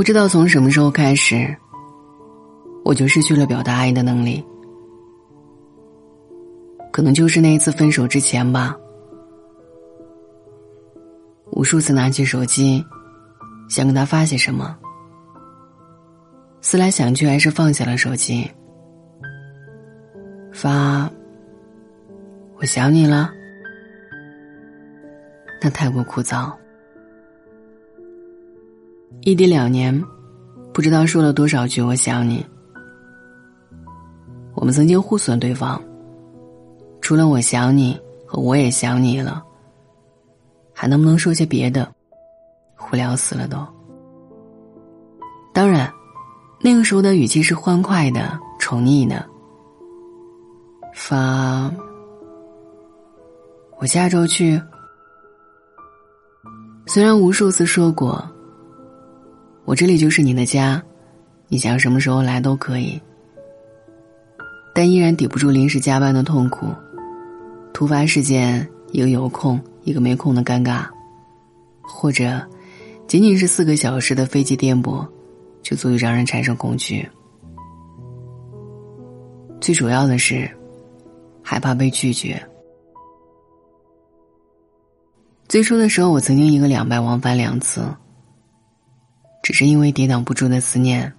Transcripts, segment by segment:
不知道从什么时候开始，我就失去了表达爱的能力。可能就是那一次分手之前吧，无数次拿起手机，想跟他发些什么，思来想去，还是放下了手机。发，我想你了，那太过枯燥。异地两年，不知道说了多少句“我想你”。我们曾经互损对方，除了“我想你”和“我也想你了”，还能不能说些别的？无聊死了都。当然，那个时候的语气是欢快的、宠溺的。发，我下周去。虽然无数次说过。我这里就是你的家，你想什么时候来都可以。但依然抵不住临时加班的痛苦，突发事件一个有空一个没空的尴尬，或者仅仅是四个小时的飞机颠簸，就足以让人产生恐惧。最主要的是，害怕被拒绝。最初的时候，我曾经一个两败往返两次。只是因为抵挡不住的思念，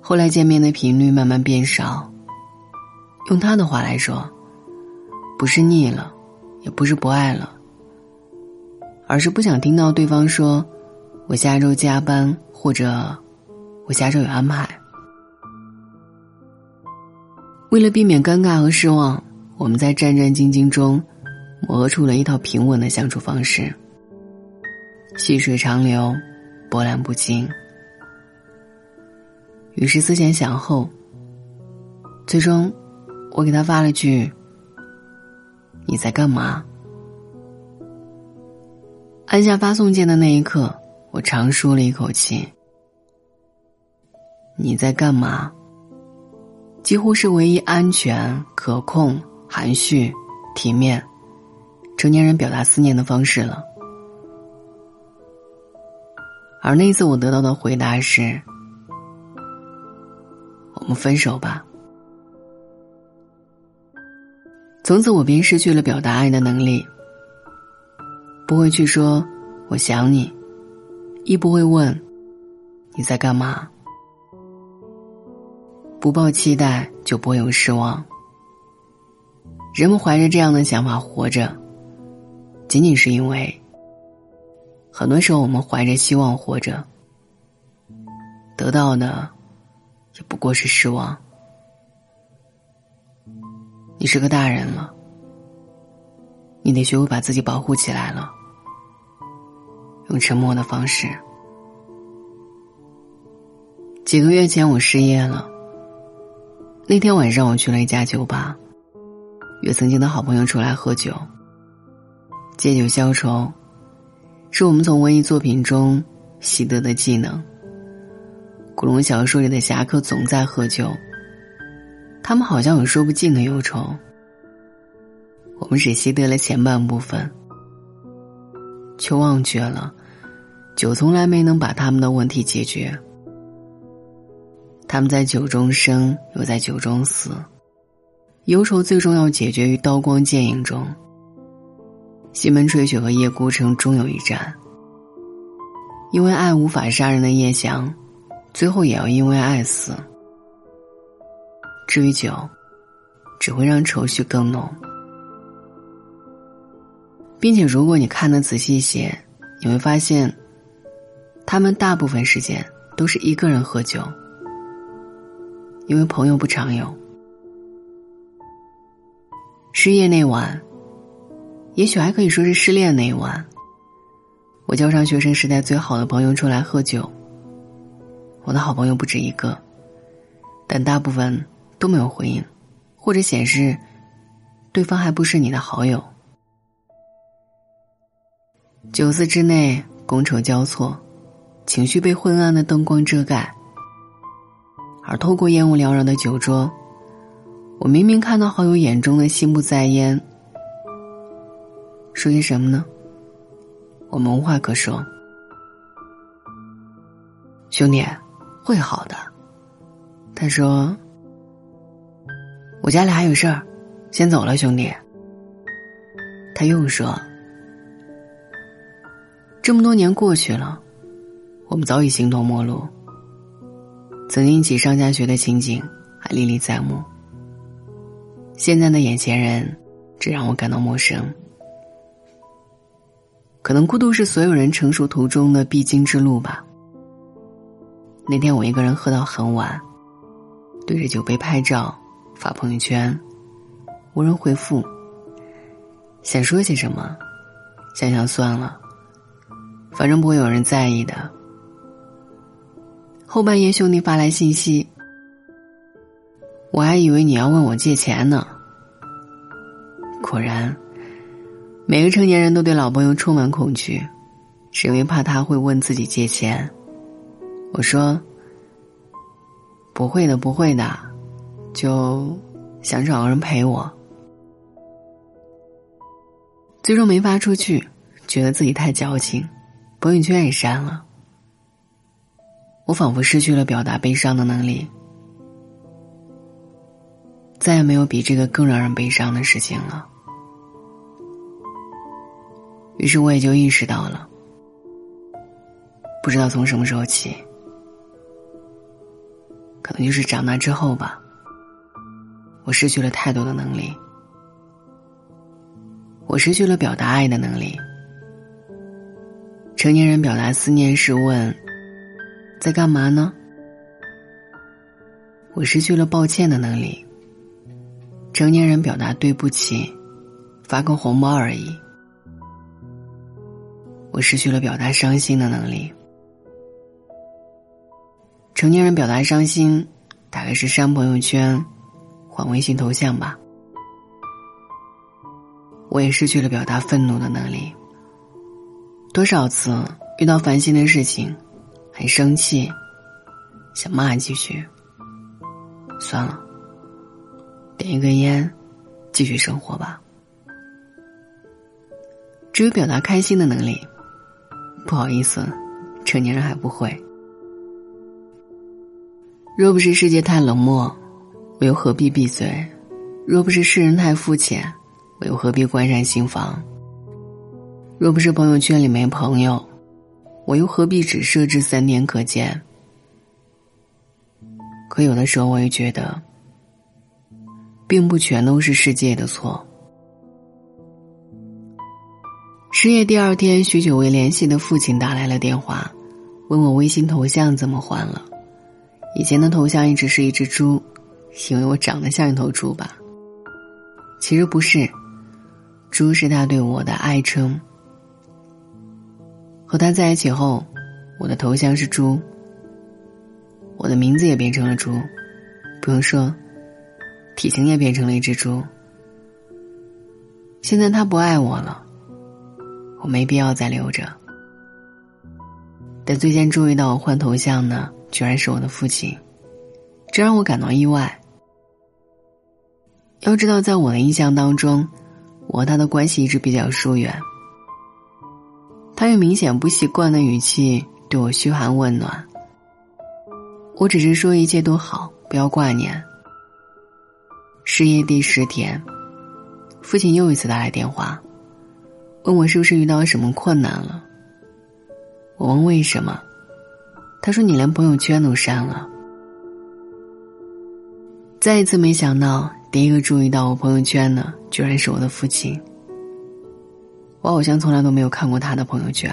后来见面的频率慢慢变少。用他的话来说，不是腻了，也不是不爱了，而是不想听到对方说“我下周加班”或者“我下周有安排”。为了避免尴尬和失望，我们在战战兢兢中磨合出了一套平稳的相处方式。细水长流，波澜不惊。于是思前想后，最终，我给他发了句：“你在干嘛？”按下发送键的那一刻，我长舒了一口气。你在干嘛？几乎是唯一安全、可控、含蓄、体面，成年人表达思念的方式了。而那次我得到的回答是：“我们分手吧。”从此我便失去了表达爱的能力，不会去说“我想你”，亦不会问“你在干嘛”。不抱期待，就不会有失望。人们怀着这样的想法活着，仅仅是因为。很多时候，我们怀着希望活着，得到的也不过是失望。你是个大人了，你得学会把自己保护起来了，用沉默的方式。几个月前，我失业了。那天晚上，我去了一家酒吧，约曾经的好朋友出来喝酒，借酒消愁。是我们从文艺作品中习得的技能。古龙小说里的侠客总在喝酒，他们好像有说不尽的忧愁。我们只习得了前半部分，却忘却了酒从来没能把他们的问题解决。他们在酒中生，又在酒中死，忧愁最终要解决于刀光剑影中。西门吹雪和叶孤城终有一战。因为爱无法杀人的叶翔，最后也要因为爱死。至于酒，只会让愁绪更浓。并且，如果你看得仔细一些，你会发现，他们大部分时间都是一个人喝酒，因为朋友不常有。失业那晚。也许还可以说是失恋那一晚，我叫上学生时代最好的朋友出来喝酒。我的好朋友不止一个，但大部分都没有回应，或者显示对方还不是你的好友。酒肆之内觥筹交错，情绪被昏暗的灯光遮盖，而透过烟雾缭绕的酒桌，我明明看到好友眼中的心不在焉。说些什么呢？我们无话可说。兄弟，会好的。他说：“我家里还有事儿，先走了，兄弟。”他又说：“这么多年过去了，我们早已形同陌路。曾经一起上下学的情景还历历在目。现在的眼前人，只让我感到陌生。可能孤独是所有人成熟途中的必经之路吧。”那天我一个人喝到很晚，对着酒杯拍照，发朋友圈，无人回复。想说些什么，想想算了，反正不会有人在意的。后半夜兄弟发来信息，我还以为你要问我借钱呢。果然，每个成年人都对老朋友充满恐惧，是因为怕他会问自己借钱。我说：“不会的，不会的，就想找个人陪我。”最终没发出去，觉得自己太矫情，朋友圈也删了。我仿佛失去了表达悲伤的能力，再也没有比这个更让人悲伤的事情了。于是我也就意识到了，不知道从什么时候起。可能就是长大之后吧，我失去了太多的能力，我失去了表达爱的能力。成年人表达思念是问：“在干嘛呢？”我失去了抱歉的能力。成年人表达对不起，发个红包而已。我失去了表达伤心的能力。成年人表达伤心，大概是删朋友圈、换微信头像吧。我也失去了表达愤怒的能力。多少次遇到烦心的事情，很生气，想骂几句，算了，点一根烟，继续生活吧。至于表达开心的能力，不好意思，成年人还不会。若不是世界太冷漠，我又何必闭嘴？若不是世人太肤浅，我又何必关上心房？若不是朋友圈里没朋友，我又何必只设置三天可见？可有的时候，我也觉得，并不全都是世界的错。失业第二天，许久未联系的父亲打来了电话，问我微信头像怎么换了。以前的头像一直是一只猪，因为我长得像一头猪吧。其实不是，猪是他对我的爱称。和他在一起后，我的头像是猪，我的名字也变成了猪，不用说，体型也变成了一只猪。现在他不爱我了，我没必要再留着。但最先注意到我换头像呢。居然是我的父亲，这让我感到意外。要知道，在我的印象当中，我和他的关系一直比较疏远。他用明显不习惯的语气对我嘘寒问暖。我只是说一切都好，不要挂念。失业第十天，父亲又一次打来电话，问我是不是遇到什么困难了。我问为什么。他说：“你连朋友圈都删了。”再一次没想到，第一个注意到我朋友圈的，居然是我的父亲。我好像从来都没有看过他的朋友圈。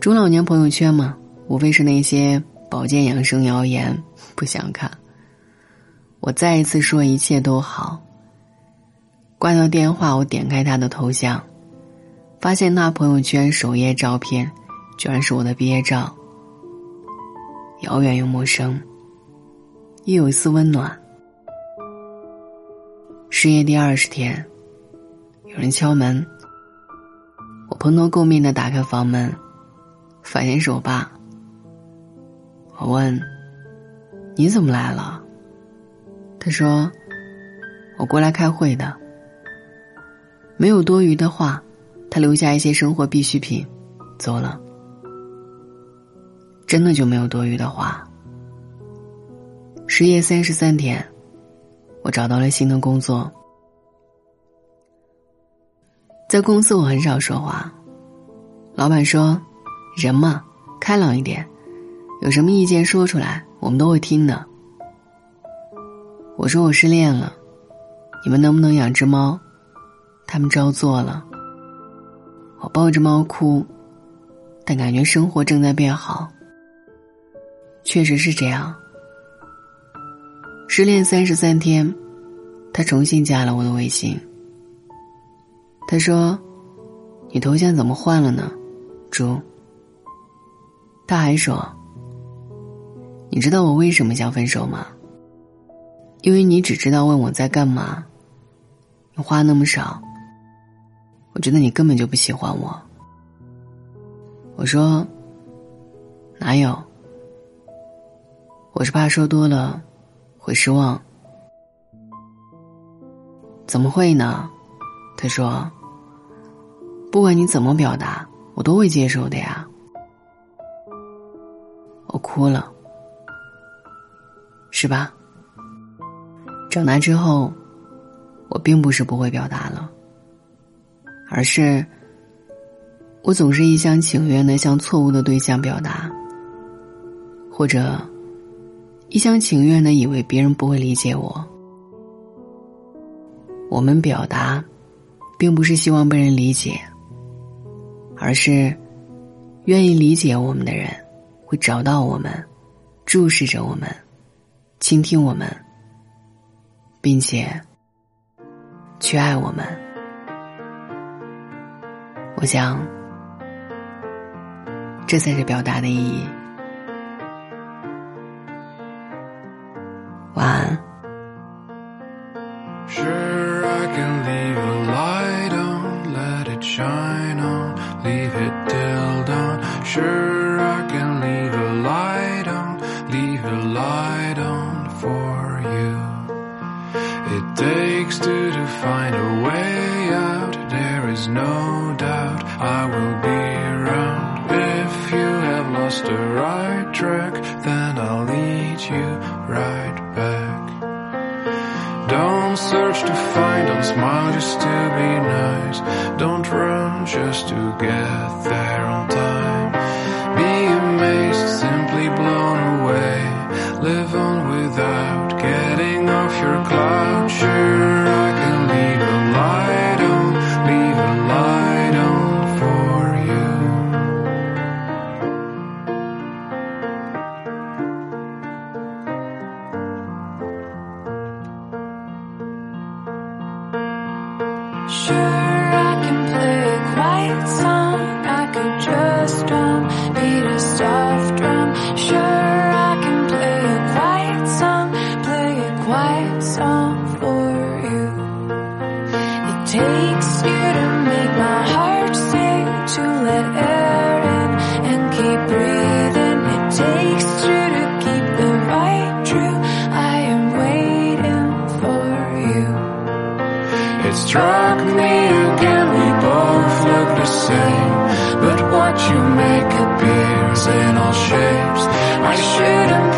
中老年朋友圈嘛，无非是那些保健养生谣言，不想看。我再一次说一切都好。挂掉电话，我点开他的头像，发现他朋友圈首页照片，居然是我的毕业照。遥远又陌生，又有一丝温暖。失业第二十天，有人敲门，我蓬头垢面的打开房门，发现是我爸。我问：“你怎么来了？”他说：“我过来开会的。”没有多余的话，他留下一些生活必需品，走了。真的就没有多余的话。失业三十三天，我找到了新的工作。在公司我很少说话，老板说：“人嘛，开朗一点，有什么意见说出来，我们都会听的。”我说我失恋了，你们能不能养只猫？他们照做了。我抱着猫哭，但感觉生活正在变好。确实是这样。失恋三十三天，他重新加了我的微信。他说：“你头像怎么换了呢，猪？”他还说：“你知道我为什么想分手吗？因为你只知道问我在干嘛，你话那么少。我觉得你根本就不喜欢我。”我说：“哪有？我是怕说多了会失望。怎么会呢？”他说：“不管你怎么表达，我都会接受的呀。”我哭了，是吧？长大之后，我并不是不会表达了，而是我总是一厢情愿的向错误的对象表达，或者一厢情愿的以为别人不会理解我。我们表达。并不是希望被人理解，而是愿意理解我们的人会找到我们，注视着我们，倾听我们，并且去爱我们。我想，这才是表达的意义。晚安。Right back. Don't search to find, don't smile just to be nice. Don't run just to get there on time. Be amazed, simply blown away. Live on without getting off your cloud. Sure, you to